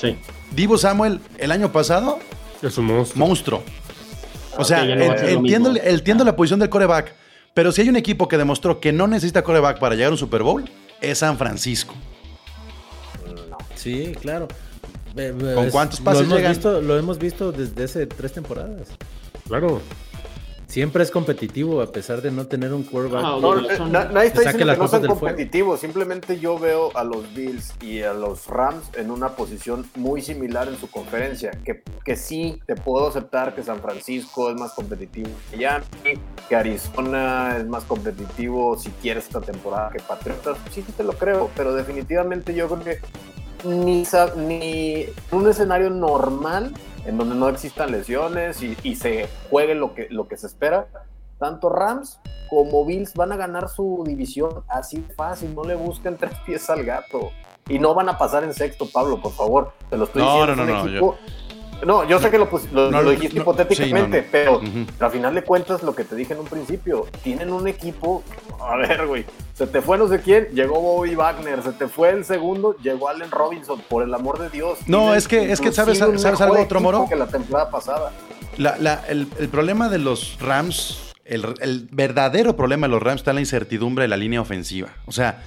S6: Sí.
S2: Divo Samuel el año pasado
S3: es un monstruo.
S2: O sea, entiendo, la posición del coreback, pero si hay un equipo que demostró que no necesita coreback para llegar a un Super Bowl, es San Francisco.
S4: Sí, claro.
S2: ¿Con cuántos pases
S4: lo
S2: llegan?
S4: lo hemos visto desde hace tres temporadas.
S3: Claro
S4: siempre es competitivo a pesar de no tener un quarterback.
S5: No, nadie está diciendo que no son competitivos. Simplemente yo veo a los Bills y a los Rams en una posición muy similar en su conferencia. Que, que sí te puedo aceptar que San Francisco es más competitivo que Miami, que Arizona es más competitivo si quieres esta temporada que Patriotas. Sí, sí te lo creo, pero definitivamente yo creo que ni, ni un escenario normal en donde no existan lesiones y, se juegue lo que, lo que se espera, tanto Rams como Bills van a ganar su división así fácil, no le busquen (laughs) tres pies al gato. Y no van a pasar en sexto, Pablo, por favor. Te lo estoy diciendo. No, no, no. No, yo sé que lo, lo, dijiste hipotéticamente, pero al final de cuentas, lo que te dije en un principio, tienen un equipo. A ver, güey, se te fue no sé quién, llegó Bobby Wagner, se te fue el segundo, llegó Allen Robinson, por el amor de Dios.
S2: No, es que, es que sabes, sabes algo otro moro.
S5: Que la temporada pasada.
S2: el, problema de los Rams, el, verdadero problema de los Rams está en la incertidumbre de la línea ofensiva. O sea,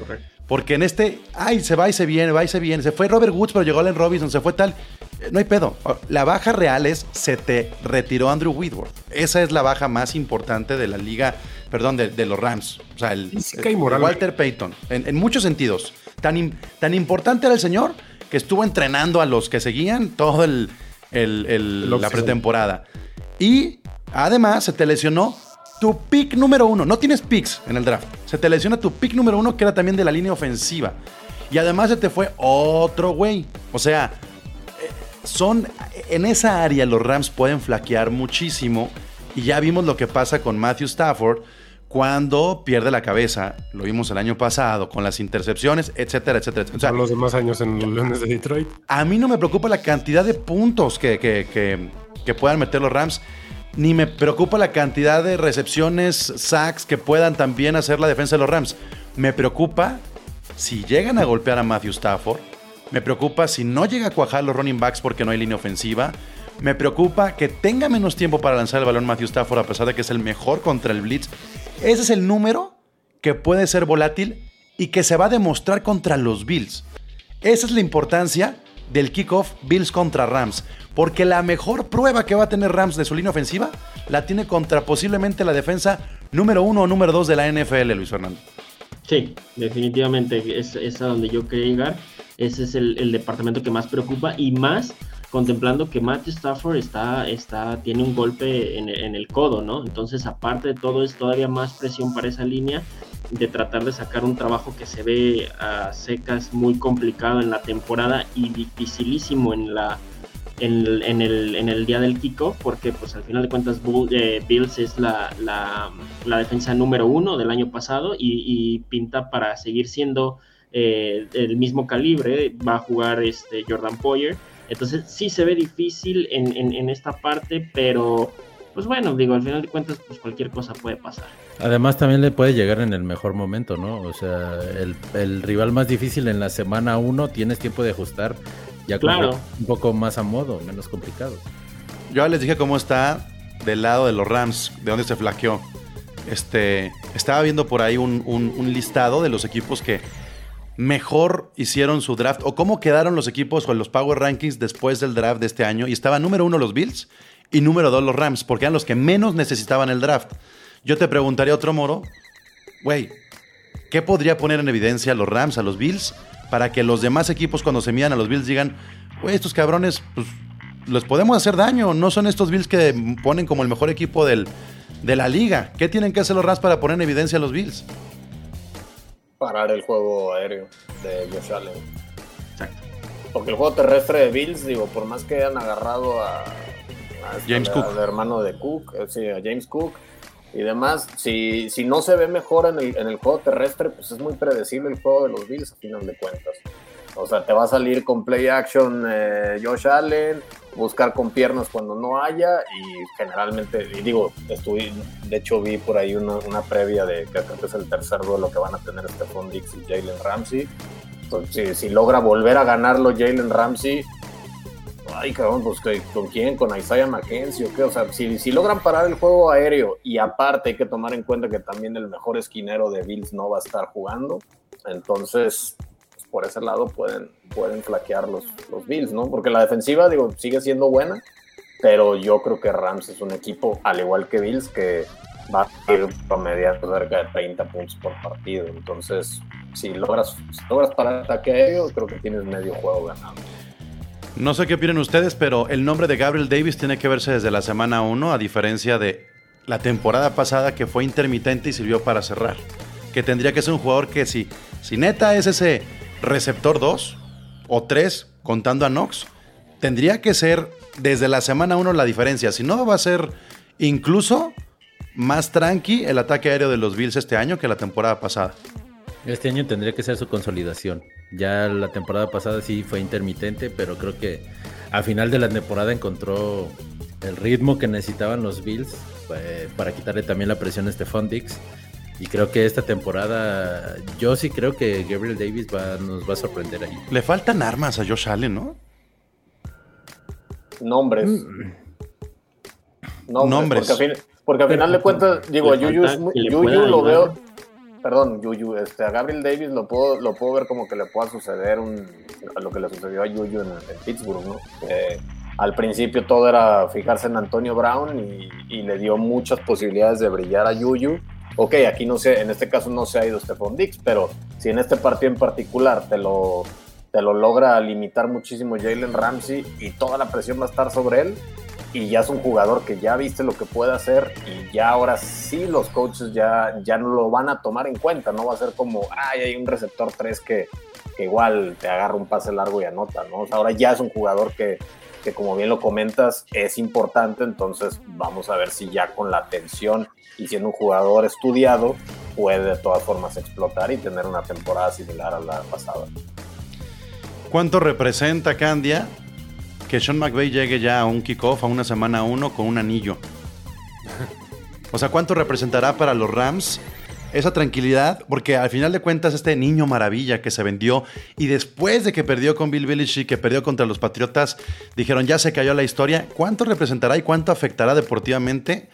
S2: porque en este, ay, se va y se viene, va y se viene. Se fue Robert Woods, pero llegó Allen Robinson, se fue tal. Eh, no hay pedo. La baja real es, se te retiró Andrew Whitworth. Esa es la baja más importante de la liga, perdón, de, los Rams. O sea, el, Walter Payton, en, muchos sentidos. Tan, tan importante era el señor que estuvo entrenando a los que seguían todo el, la pretemporada. Y además se te lesionó tu pick número uno. No tienes picks en el draft. Se te lesiona tu pick número uno, que era también de la línea ofensiva. Y además se te fue otro güey. O sea, eh, son. En esa área los Rams pueden flaquear muchísimo. Y ya vimos lo que pasa con Matthew Stafford cuando pierde la cabeza. Lo vimos el año pasado con las intercepciones, etcétera, etcétera.
S3: O sea, los demás años en los Leones de Detroit.
S2: A mí no me preocupa la cantidad de puntos que, que, que puedan meter los Rams ni me preocupa la cantidad de recepciones, sacks que puedan también hacer la defensa de los Rams. Me preocupa si llegan a golpear a Matthew Stafford. Me preocupa si no llega a cuajar los running backs porque no hay línea ofensiva. Me preocupa que tenga menos tiempo para lanzar el balón Matthew Stafford a pesar de que es el mejor contra el blitz. Ese es el número que puede ser volátil y que se va a demostrar contra los Bills. Esa es la importancia del kickoff Bills contra Rams. Porque la mejor prueba que va a tener Rams de su línea ofensiva la tiene contra posiblemente la defensa número uno o número dos de la NFL, Luis Fernando.
S6: Sí, definitivamente es, es a donde yo quería llegar. Ese es el, departamento que más preocupa y más contemplando que Matthew Stafford está, está, tiene un golpe en, en, el codo, ¿no? Entonces, aparte de todo, es todavía más presión para esa línea de tratar de sacar un trabajo que se ve a secas muy complicado en la temporada y dificilísimo en la en, el, día del kickoff, porque pues al final de cuentas eh, Bills es la, defensa número uno del año pasado y, pinta para seguir siendo eh, el mismo calibre, va a jugar este Jordan Poyer, entonces sí se ve difícil en, esta parte, pero pues bueno, digo, al final de cuentas pues cualquier cosa puede pasar.
S4: Además también le puede llegar en el mejor momento, ¿no? O sea, el, el rival más difícil en la semana uno, tienes tiempo de ajustar ya claro. un poco más a modo, menos complicado.
S2: Yo les dije cómo está del lado de los Rams, de dónde se flaqueó. Este, estaba viendo por ahí un, listado de los equipos que mejor hicieron su draft o cómo quedaron los equipos con los Power Rankings después del draft de este año. Y estaba número uno los Bills y número dos los Rams, porque eran los que menos necesitaban el draft. Yo te preguntaría otro moro, güey, ¿qué podría poner en evidencia a los Rams, a los Bills, para que los demás equipos cuando se midan a los Bills digan, güey, estos cabrones, pues les podemos hacer daño, no son estos Bills que ponen como el mejor equipo del, de la liga. ¿Qué tienen que hacer los Rams para poner en evidencia a los Bills?
S5: Parar el juego aéreo de Josh Allen. Exacto. Porque el juego terrestre de Bills, digo, por más que hayan agarrado a,
S2: James Cook.
S5: al hermano de Cook, eh, sí, a James Cook, y demás, si, si no se ve mejor en el, en el, juego terrestre, pues es muy predecible el juego de los Bills a final de cuentas. O sea, te va a salir con play action eh, Josh Allen, buscar con piernas cuando no haya y generalmente, y digo, estuve, de hecho vi por ahí una, una previa de que creo que es el tercer duelo que van a tener Stephon Dix y Jalen Ramsey. Entonces, si, si logra volver a ganarlo Jalen Ramsey, ay cabrón, pues ¿con quién? ¿Con Isaiah McKenzie o qué? O sea, si, si logran parar el juego aéreo y aparte hay que tomar en cuenta que también el mejor esquinero de Bills no va a estar jugando, entonces pues, por ese lado pueden, pueden flaquear los, los Bills, ¿no? Porque la defensiva, digo, sigue siendo buena, pero yo creo que Rams es un equipo, al igual que Bills, que va a ir promediando cerca de 30 puntos por partido. Entonces, si logras, si logras parar el ataque aéreo, creo que tienes medio juego ganado.
S2: No sé qué opinan ustedes, pero el nombre de Gabriel Davis tiene que verse desde la semana 1, a diferencia de la temporada pasada que fue intermitente y sirvió para cerrar. Que tendría que ser un jugador que si, si neta es ese receptor 2 o 3, contando a Knox, tendría que ser desde la semana 1 la diferencia. Si no, va a ser incluso más tranqui el ataque aéreo de los Bills este año que la temporada pasada.
S4: Este año tendría que ser su consolidación. Ya la temporada pasada sí fue intermitente, pero creo que al final de la temporada encontró el ritmo que necesitaban los Bills eh, para quitarle también la presión a Stephon Dix. Y creo que esta temporada, yo sí creo que Gabriel Davis nos va a sorprender ahí.
S2: Le faltan armas a Josh Allen, ¿no?
S5: Nombres. Mm. Nombres. Porque, al final de cuentas, digo, a Yuyu, Yuyu lo veo perdón, Yuyu, este, a Gabriel Davis lo puedo, lo puedo ver como que le pueda suceder un, lo que le sucedió a Yuyu en, Pittsburgh, ¿no? al principio todo era fijarse en Antonio Brown y, le dio muchas posibilidades de brillar a Yuyu. Ok, aquí no sé, en este caso no se ha ido Stephon Dix, pero si en este partido en particular te lo, te lo logra limitar muchísimo Jalen Ramsey y toda la presión va a estar sobre él, y ya es un jugador que ya viste lo que puede hacer y ya ahora sí los coaches ya, ya no lo van a tomar en cuenta, no va a ser como, ay, hay un receptor 3 que, igual te agarra un pase largo y anota, ¿no? ahora ya es un jugador que, que como bien lo comentas es importante, entonces vamos a ver si ya con la atención y siendo un jugador estudiado puede de todas formas explotar y tener una temporada similar a la pasada.
S2: ¿Cuánto representa Candia que Sean McVay llegue ya a un kickoff, a una semana uno, con un anillo. (laughs) O sea, ¿cuánto representará para los Rams esa tranquilidad? Porque al final de cuentas, este niño maravilla que se vendió y después de que perdió con Bill Belichick, que perdió contra los Patriotas, dijeron ya se cayó la historia. ¿Cuánto representará y cuánto afectará deportivamente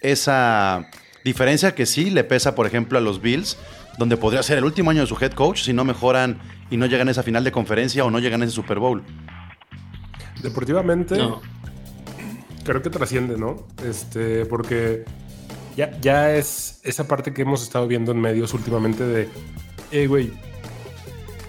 S2: esa diferencia que sí le pesa, por ejemplo, a los Bills, donde podría ser el último año de su head coach si no mejoran y no llegan a esa final de conferencia o no llegan a ese Super Bowl?
S3: Deportivamente, creo que trasciende, ¿no? Este, porque ya, ya es esa parte que hemos estado viendo en medios últimamente de, hey, güey,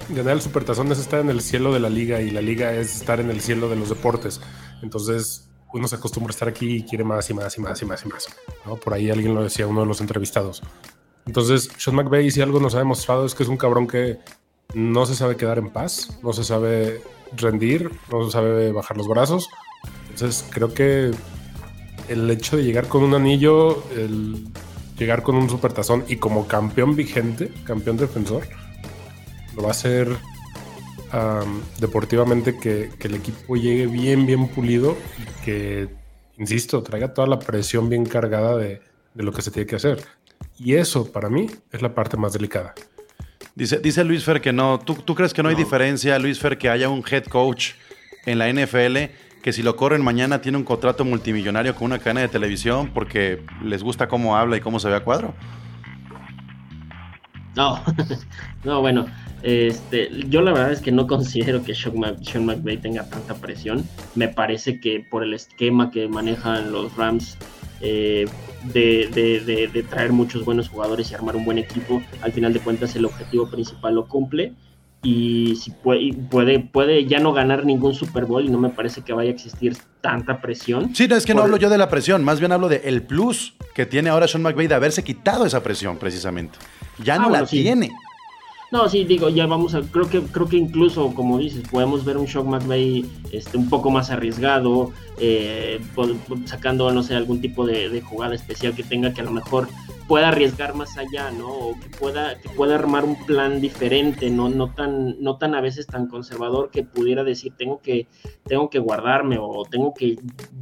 S3: ganar el supertazón es estar en el cielo de la liga y la liga es estar en el cielo de los deportes. Entonces, uno se acostumbra a estar aquí y quiere más y más y más y más y más. ¿no? Por ahí alguien lo decía, uno de los entrevistados. Entonces, Sean McVay, si algo nos ha demostrado es que es un cabrón que no se sabe quedar en paz, no se sabe rendir, no sabe bajar los brazos. Entonces creo que el hecho de llegar con un anillo, el llegar con un supertazón y como campeón vigente, campeón defensor, lo va a hacer deportivamente que, el equipo llegue bien, bien pulido y que, insisto, traiga toda la presión bien cargada de, lo que se tiene que hacer. Y eso, para mí, es la parte más delicada.
S2: Dice, dice Luis Fer que no. ¿Tú, ¿Tú, crees que no, hay diferencia, Luis Fer, que haya un head coach en la NFL que si lo corren mañana tiene un contrato multimillonario con una cadena de televisión porque les gusta cómo habla y cómo se ve a cuadro?
S6: No, (laughs) no, bueno, este, yo la verdad es que no considero que Sean, McVay tenga tanta presión. Me parece que por el esquema que manejan los Rams eh, de, traer muchos buenos jugadores y armar un buen equipo, al final de cuentas el objetivo principal lo cumple. Y si puede, puede, puede ya no ganar ningún Super Bowl y no me parece que vaya a existir tanta presión.
S2: Sí, no es que no hablo yo de la presión, más bien hablo de el plus que tiene ahora Sean McVay de haberse quitado esa presión precisamente. Ya ah, no la tiene.
S6: No, sí, digo, ya vamos a, creo que, creo que incluso, como dices, podemos ver un Shock McVay este, un poco más arriesgado, eh, sacando, no sé, algún tipo de, jugada especial que tenga que a lo mejor pueda arriesgar más allá, ¿no? O que pueda, que pueda armar un plan diferente, no, no tan, no tan a veces tan conservador que pudiera decir tengo que, tengo que guardarme o tengo que,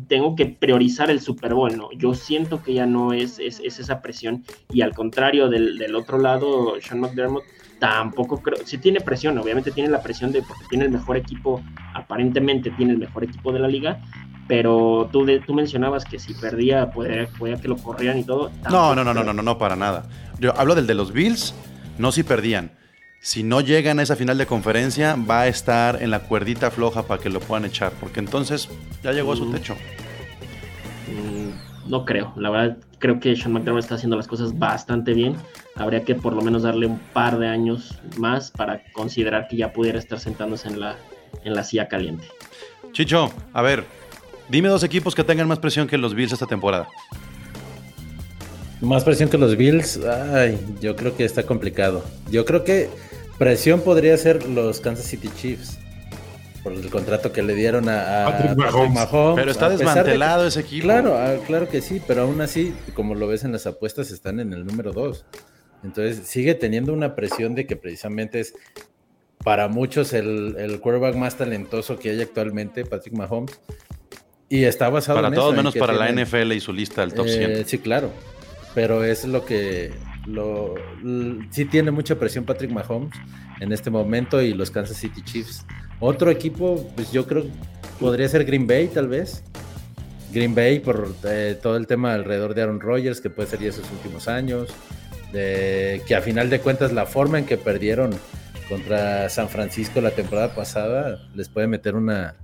S6: tengo que priorizar el Super Bowl, ¿no? Yo siento que ya no es, es, esa presión, y al contrario del, del otro lado, Sean McDermott tampoco creo, si tiene presión, obviamente tiene la presión de porque tiene el mejor equipo, aparentemente tiene el mejor equipo de la liga, pero tú, tú mencionabas que si perdía podía, que lo corrían y todo.
S2: No, no, no, no, no, no, no, para nada. Yo hablo del de los Bills, no si perdían. Si no llegan a esa final de conferencia, va a estar en la cuerdita floja para que lo puedan echar, porque entonces ya llegó a su mm. techo.
S6: Mm, no creo, la verdad creo que Sean McDermott está haciendo las cosas bastante bien. Habría que por lo menos darle un par de años más para considerar que ya pudiera estar sentándose en la, en la silla caliente.
S2: Chicho, a ver, dime dos equipos que tengan más presión que los Bills esta temporada.
S4: Más presión que los Bills, ay, yo creo que está complicado. Yo creo que presión podría ser los Kansas City Chiefs por el contrato que le dieron a, Patrick, Mahomes.
S2: Pero está desmantelado ese equipo.
S4: Claro, ah, claro que sí, pero aún así, como lo ves en las apuestas, están en el número 2. Entonces sigue teniendo una presión de que precisamente es para muchos el, el quarterback más talentoso que hay actualmente, Patrick Mahomes. Y está basado
S2: para
S4: en
S2: todos, menos para la NFL y su lista del top 100. Eh,
S4: sí, claro. Pero es lo que lo, sí tiene mucha presión Patrick Mahomes en este momento y los Kansas City Chiefs otro equipo, pues yo creo podría ser Green Bay, tal vez. Green Bay por eh, todo el tema alrededor de Aaron Rodgers, que puede ser ya esos últimos años. Que a final de cuentas la forma en que perdieron contra San Francisco la temporada pasada les puede meter una,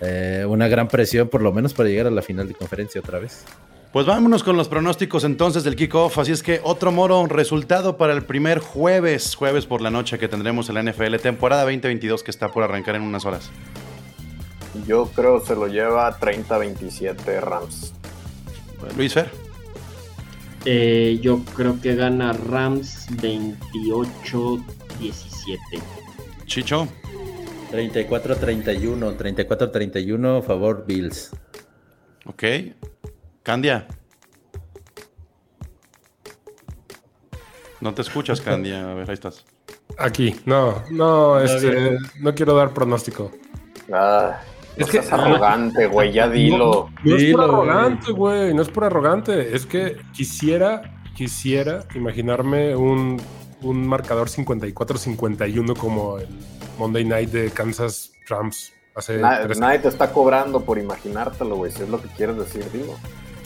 S4: eh, una gran presión, por lo menos para llegar a la final de conferencia otra vez.
S2: Pues vámonos con los pronósticos entonces del kickoff. Así es que otro moro resultado para el primer jueves, jueves por la noche que tendremos en la NFL, temporada 2022 que está por arrancar en unas horas.
S5: Yo creo se lo lleva 30-27 Rams.
S2: Luis Fer.
S6: Eh, yo creo que gana Rams 28-17.
S2: Chicho.
S4: 34-31, 34-31, favor Bills.
S2: Ok. Candia. No te escuchas, Candia. A ver, ahí estás.
S3: Aquí, no, no, este, no quiero dar pronóstico.
S5: Ah, es que arrogante, güey, ya dilo.
S3: No, es por arrogante, güey, no es por arrogante. Es que quisiera, quisiera imaginarme un, un marcador 54-51 como el Monday Night de Kansas Rams.
S5: Hace nadie te está cobrando por imaginártelo, güey, si es lo que quieres decir, digo.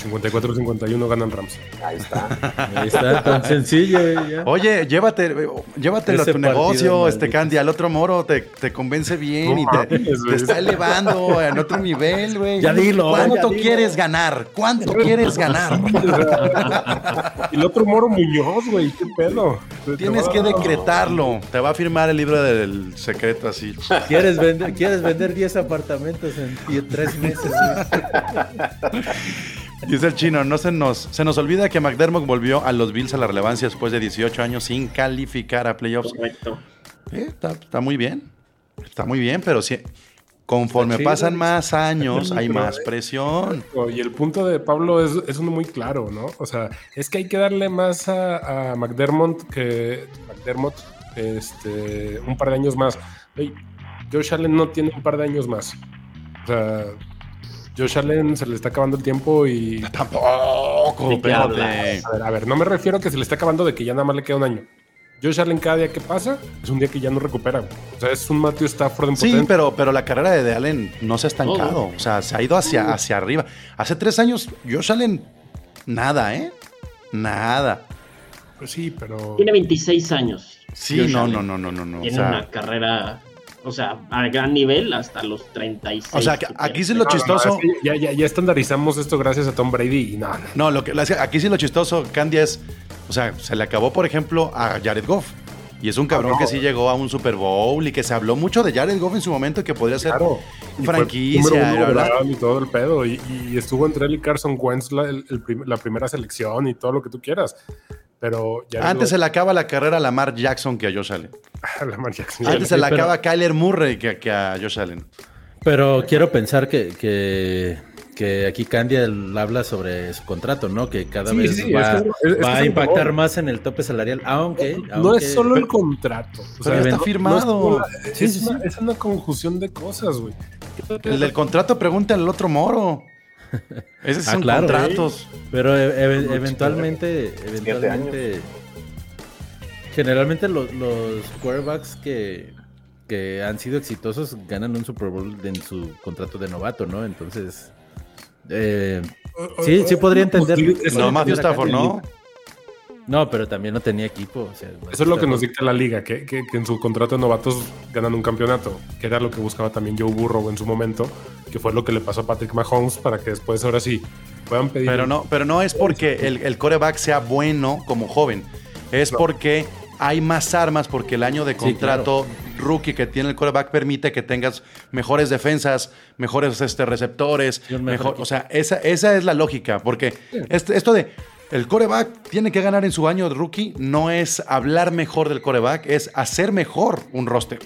S3: 54-51 ganan Rams.
S5: Ahí está.
S4: Ahí está, tan sencillo.
S2: Oye, llévate, llévatelo a tu negocio, este Candy, al otro moro, te, te convence bien y te, está elevando a otro nivel, güey.
S4: Ya dilo.
S2: ¿Cuánto quieres ganar? ¿Cuánto quieres ganar? (laughs)
S3: y el otro moro Muñoz, güey, qué pedo.
S2: Tienes que decretarlo. Te va a firmar el libro del secreto así.
S4: ¿Quieres vender, ¿quieres vender 10 apartamentos en 3 meses? (laughs)
S2: Dice el chino, no se nos, se nos olvida que McDermott volvió a los Bills a la relevancia después de 18 años sin calificar a playoffs.
S6: Correcto.
S2: está, muy bien. Está muy bien, pero sí. Conforme pasan más años, (laughs) hay más presión.
S3: Y el punto de Pablo es, es, uno muy claro, ¿no? O sea, es que hay que darle más a, McDermott que McDermott este, un par de años más. Josh Allen no tiene un par de años más. O sea, Josh Allen se le está acabando el tiempo y. (laughs)
S2: Tampoco, espérate.
S3: A ver, a ver, no me refiero a que se le está acabando de que ya nada más le queda un año. Josh Allen cada día que pasa es un día que ya no recupera. O sea, es un Matthew Stafford en
S2: Sí, pero, pero la carrera de Allen no se ha estancado. O sea, se ha ido hacia, hacia arriba. Hace tres años, Josh Allen, nada, ¿eh? Nada.
S3: Pues sí, pero.
S6: Tiene 26 años.
S2: Sí, no, no, no, no, no, no.
S6: Tiene una carrera o sea, a gran nivel hasta los 36.
S2: O sea, aquí sí lo chistoso.
S3: ya, ya, ya, estandarizamos esto gracias a Tom Brady y no,
S2: no. lo que, aquí sí lo chistoso, Candy, es. O sea, se le acabó, por ejemplo, a Jared Goff. Y es un cabrón que sí llegó a un Super Bowl y que se habló mucho de Jared Goff en su momento que podría ser franquicia.
S3: Y, todo el pedo. Y, estuvo entre él y Carson Wentz la, la primera selección y todo lo que tú quieras. Pero
S2: Antes se le acaba la carrera a Lamar Jackson que a Josh Allen. (laughs)
S3: Lamar Jackson.
S2: Antes se le acaba a Kyler Murray que, a Josh Allen.
S4: Pero quiero pensar que, que, aquí Candy habla sobre su contrato, ¿no? Que cada vez va, a impactar más en el tope salarial, aunque...
S3: No es solo el contrato.
S2: O sea, está firmado.
S3: es, una, es, una, conjunción de cosas, güey.
S2: El del contrato pregunta al otro moro. Esos ah, son contratos.
S4: Pero e, eventualmente, eventualmente generalmente los, los quarterbacks que, que han sido exitosos ganan un Super Bowl en su contrato de novato, ¿no? Entonces, eh, sí, sí podría entender.
S2: No, Matthew Stafford, ¿no?
S4: No, pero también no tenía equipo.
S3: Eso es lo que nos dicta la liga, que, que, en su contrato de novatos ganan un campeonato, que era lo que buscaba también Joe Burrow en su momento, que fue lo que le pasó a Patrick Mahomes para que después ahora sí puedan pedir.
S2: Pero no, pero no es porque el, el coreback sea bueno como joven, es porque hay más armas, porque el año de contrato rookie que tiene el coreback permite que tengas mejores defensas, mejores este, receptores, mejor, o sea, esa, esa es la lógica, porque este, esto de el coreback tiene que ganar en su año de rookie, no es hablar mejor del coreback, es hacer mejor un roster.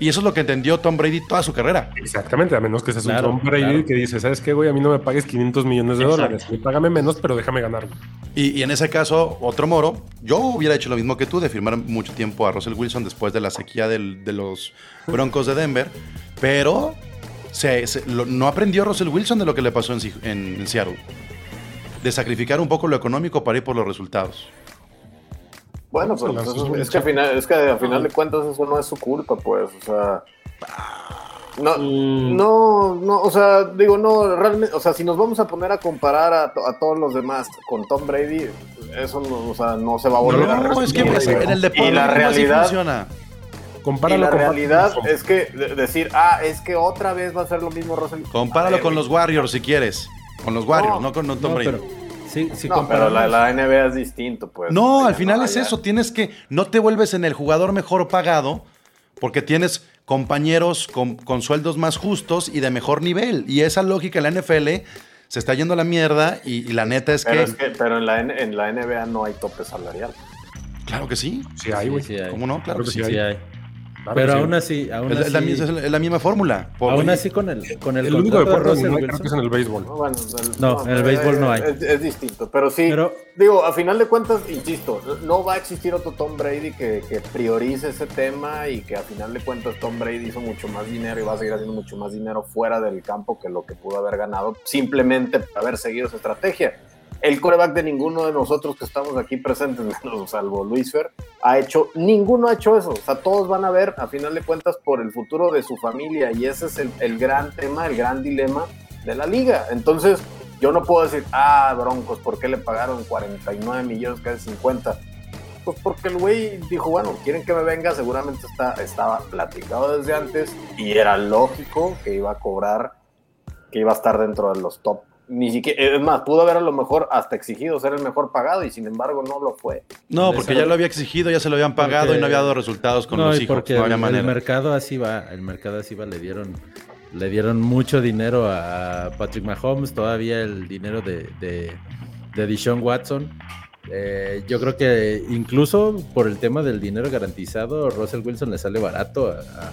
S2: Y eso es lo que entendió Tom Brady toda su carrera.
S3: Exactamente, a menos que seas un Tom Brady que dice, ¿sabes qué, güey? A mí no me pagues 500 millones de dólares. págame menos, pero déjame ganar.
S2: Y, en ese caso, otro moro, yo hubiera hecho lo mismo que tú, de firmar mucho tiempo a Russell Wilson después de la sequía de los Broncos de Denver, pero no aprendió Russell Wilson de lo que le pasó en Seattle de sacrificar un poco lo económico para ir por los resultados.
S5: Bueno, pues es, que al final, es que a final de cuentas eso no es su culpa, pues, o sea. No, mm. no, no, o sea, digo, no, realmente, o sea, si nos vamos a poner a comparar a, todos los demás con Tom Brady, eso no, o sea, no se va a volver a
S2: No, es que en el deporte
S5: y la realidad,
S2: funciona.
S5: y la realidad es que decir, ah, es que otra vez va a ser lo mismo Russell.
S2: Compáralo con los Warriors si quieres. Con los Warriors, no, con Tom Brady.
S5: Pero, sí, sí no, pero la, NBA es distinto, pues.
S2: No, al final es eso. Tienes que. No te vuelves en el jugador mejor pagado porque tienes compañeros con, sueldos más justos y de mejor nivel. Y esa lógica en la NFL se está yendo a la mierda y, la neta es
S5: pero
S2: que...
S5: Pero en la, en la NBA no hay tope salarial.
S2: Claro que sí.
S3: Sí hay, güey.
S2: ¿Cómo no? Claro, que, sí, sí hay.
S4: Pero aún así, aún
S2: es,
S4: así
S2: es, la, misma fórmula.
S4: Aún así con el con el,
S3: el único deporte que no creo que es en el béisbol.
S4: No, en el béisbol no hay.
S5: Es, distinto, pero sí. digo, a final de cuentas, insisto, no va a existir otro Tom Brady que, que, priorice ese tema y que a final de cuentas Tom Brady hizo mucho más dinero y va a seguir haciendo mucho más dinero fuera del campo que lo que pudo haber ganado simplemente por haber seguido esa estrategia el coreback de ninguno de nosotros que estamos aquí presentes, (laughs) salvo Luis Fer, ha hecho, ninguno ha hecho eso. O sea, todos van a ver, a final de cuentas, por el futuro de su familia. Y ese es el, gran tema, el gran dilema de la liga. Entonces, yo no puedo decir, ah, Broncos, ¿por qué le pagaron 49 millones, casi 50? Pues porque el güey dijo, bueno, quieren que me venga, seguramente está, estaba platicado desde antes y era lógico que iba a cobrar, que iba a estar dentro de los top ni siquiera, es más, pudo haber a lo mejor hasta exigido ser el mejor pagado y sin embargo no lo fue.
S2: No, porque ya lo había exigido, ya se lo habían pagado y no había dado resultados con los hijos.
S4: Porque el, mercado así va, el mercado así va, le dieron, le dieron mucho dinero a Patrick Mahomes, todavía el dinero de, de, de Deshaun Watson. Eh, yo creo que incluso por el tema del dinero garantizado, Russell Wilson le sale barato a, a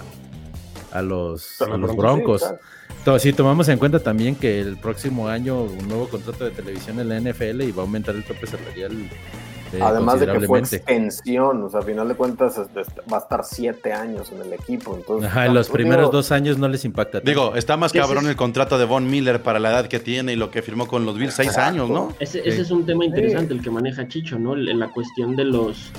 S4: los, a los Broncos. Si tomamos en cuenta también que el próximo año un nuevo contrato de televisión en la NFL y va a aumentar el tope salarial.
S5: Eh, Además de que fue extensión, o sea, a final de cuentas va a estar siete años en el equipo. Entonces,
S4: Ajá, en los primeros dos años no les impacta.
S2: Digo, está más cabrón el contrato de Von Miller para la edad que tiene y lo que firmó con los Bills, seis años, ¿no?
S6: Ese, ese es un tema interesante el que maneja Chicho, ¿no? La cuestión de los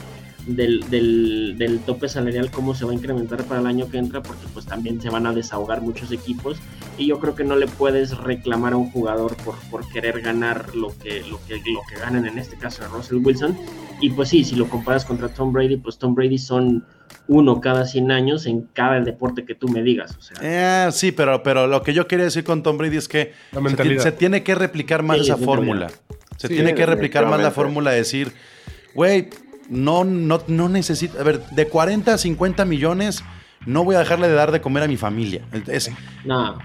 S6: del, del, del, tope salarial, cómo se va a incrementar para el año que entra, porque pues también se van a desahogar muchos equipos y yo creo que no le puedes reclamar a un jugador por, por querer ganar lo que, lo, que, lo que ganan en este caso a Russell Wilson. Y pues sí, si lo comparas contra Tom Brady, pues Tom Brady son uno cada 100 años en cada deporte que tú me digas. O
S2: sea. Eh, sí, pero, pero lo que yo quería decir con Tom Brady es que se, tiene que replicar más esa fórmula. Se tiene que replicar más la fórmula de decir, güey, no, no, no necesito. A ver, de 40 a 50 millones, no voy a dejarle de dar de comer a mi familia. Es, no.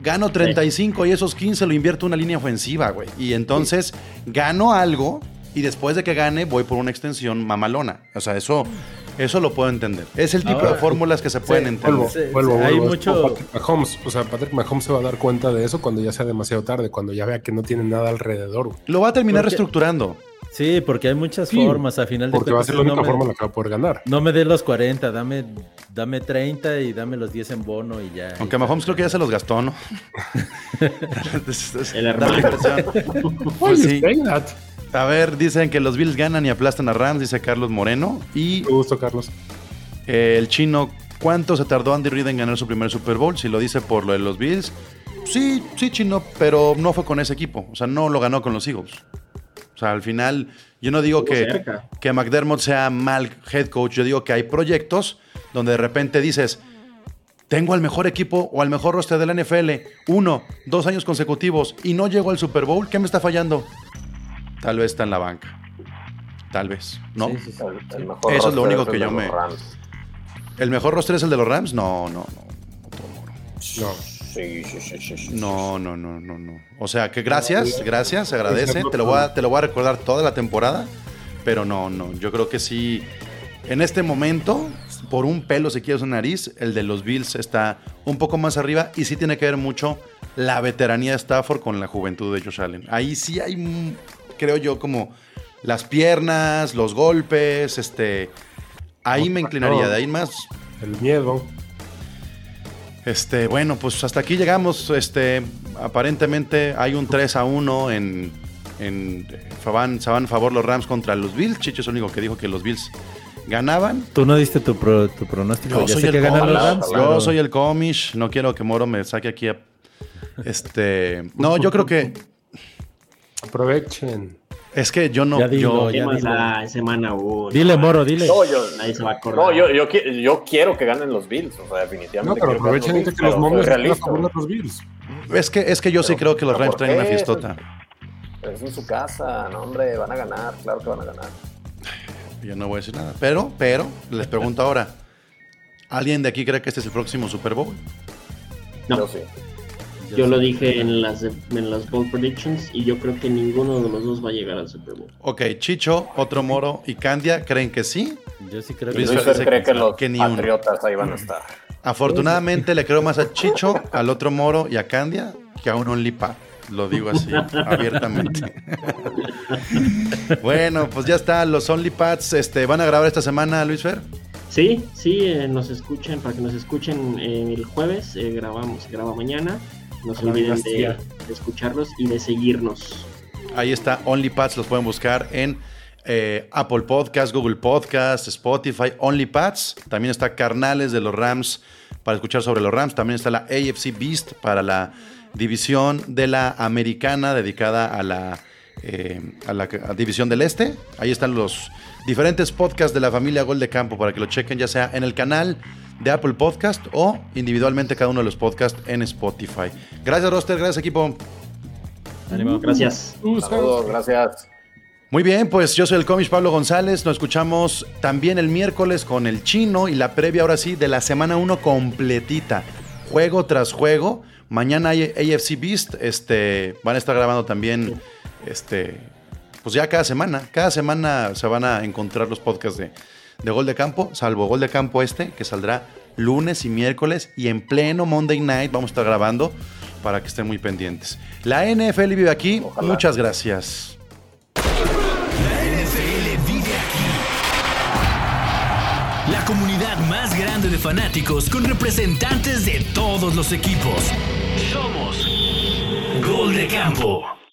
S2: Gano 35 y esos 15 lo invierto en una línea ofensiva, güey. Y entonces gano algo y después de que gane voy por una extensión mamalona. O sea, eso, eso lo puedo entender. Es el tipo de fórmulas que se pueden entender.
S3: Hay mucho... Patrick Mahomes, o sea, Patrick Mahomes se va a dar cuenta de eso cuando ya sea demasiado tarde, cuando ya vea que no tiene nada alrededor.
S2: Lo va a terminar reestructurando.
S4: Sí, porque hay muchas formas a final
S3: de Porque va a ser la única forma en la que va a poder ganar.
S4: No me dé los 40, dame, dame 30 y dame los 10 en bono y ya.
S2: Aunque Mahomes creo que ya se los gastó, ¿no? (laughs)
S6: El hermano.
S2: pues sí. A ver, dicen que los Bills ganan y aplastan a Rams, dice Carlos Moreno. Y.
S3: Me gusto, Carlos.
S2: el chino, ¿cuánto se tardó Andy Reid en ganar su primer Super Bowl? Si lo dice por lo de los Bills. Sí, sí, chino, pero no fue con ese equipo. O sea, no lo ganó con los Eagles. O sea, al final, yo no digo que, que McDermott sea mal head coach, yo digo que hay proyectos donde de repente dices, tengo al mejor equipo o al mejor roster de la NFL, uno, dos años consecutivos y no llego al Super Bowl, ¿qué me está fallando? Tal vez está en la banca. Tal vez, ¿no? Eso es lo único que yo me... ¿El mejor roster es el de los Rams? No, no, no. No. Sí, sí, sí, sí. No, no, no, no, no. O sea, que gracias, gracias, se agradece. Te lo, voy a, te lo voy a recordar toda la temporada. Pero no, no. Yo creo que sí. En este momento, por un pelo se quiere su nariz, el de los Bills está un poco más arriba y sí tiene que ver mucho la veteranía de Stafford con la juventud de Josh Allen. Ahí sí hay, creo yo, como las piernas, los golpes, este. Ahí me inclinaría, de ahí más.
S3: El miedo.
S2: Este, bueno, pues hasta aquí llegamos. Este, aparentemente hay un 3 a 1 en, en van, se van a favor los Rams contra los Bills. Chicho es el único que dijo que los Bills ganaban.
S4: Tú no diste tu, tu pronóstico.
S2: Yo, soy el, Rams. Yo soy el comish. No quiero que Moro me saque aquí. A, este, no, yo creo que
S3: aprovechen.
S2: Es que yo no.
S6: yo, la semana
S4: Dile, Moro, dile.
S5: No, yo, Nadie se va a acordar. No, yo, yo, yo, quiero que ganen los Bills. O sea, definitivamente.
S3: No, pero aprovechen que, que los Momios los Bills.
S2: Es que, es que yo sí creo que los Rams traen una fiestota.
S5: Es en su casa, no, hombre, van a ganar, claro que van a ganar.
S2: Yo no voy a decir nada. Pero, pero, les pregunto ahora: ¿alguien de aquí cree que este es el próximo Super Bowl?
S6: No. Yo sí. Yo, lo dije en las, en las Bowl Predictions y yo creo que ninguno de los dos va a llegar al Super Bowl.
S2: Ok, Chicho, otro Moro y Candia, ¿creen que sí?
S5: Yo sí creo que Luis cree que los que Patriotas ahí van a estar.
S2: Afortunadamente le creo más a Chicho, al otro Moro y a Candia que a un OnlyPad. Lo digo así, (laughs) abiertamente. bueno, pues ya está. Los OnlyPads este, van a grabar esta semana, Luis Fer.
S6: Sí, sí, eh, nos escuchen, para que nos escuchen eh, el jueves, eh, grabamos, graba mañana. No se olviden de, escucharlos y de seguirnos.
S2: Ahí está, OnlyPads, los pueden buscar en eh, Apple Podcast, Google Podcast, Spotify, OnlyPads. También está Carnales de los Rams para escuchar sobre los Rams. También está la AFC Beast para la división de la americana dedicada a la, eh, a la división del este. Ahí están los diferentes podcasts de la familia Gol de Campo para que lo chequen ya sea en el canal de Apple Podcast o individualmente cada uno de los podcasts en Spotify. Gracias, Roster. Gracias, equipo.
S6: Gracias.
S5: Saludos, gracias.
S2: Muy bien, pues yo soy el cómic Pablo González. Nos escuchamos también el miércoles con el chino y la previa ahora sí de la semana 1 completita. Juego tras juego. Mañana hay AFC Beast. Este, van a estar grabando también. Este, pues ya cada semana. Cada semana se van a encontrar los podcasts de, de gol de campo, salvo gol de campo este, que saldrá lunes y miércoles y en pleno Monday Night vamos a estar grabando para que estén muy pendientes. La NFL vive aquí. Muchas gracias.
S1: La NFL vive aquí. La comunidad más grande de fanáticos con representantes de todos los equipos. Somos Gol de Campo.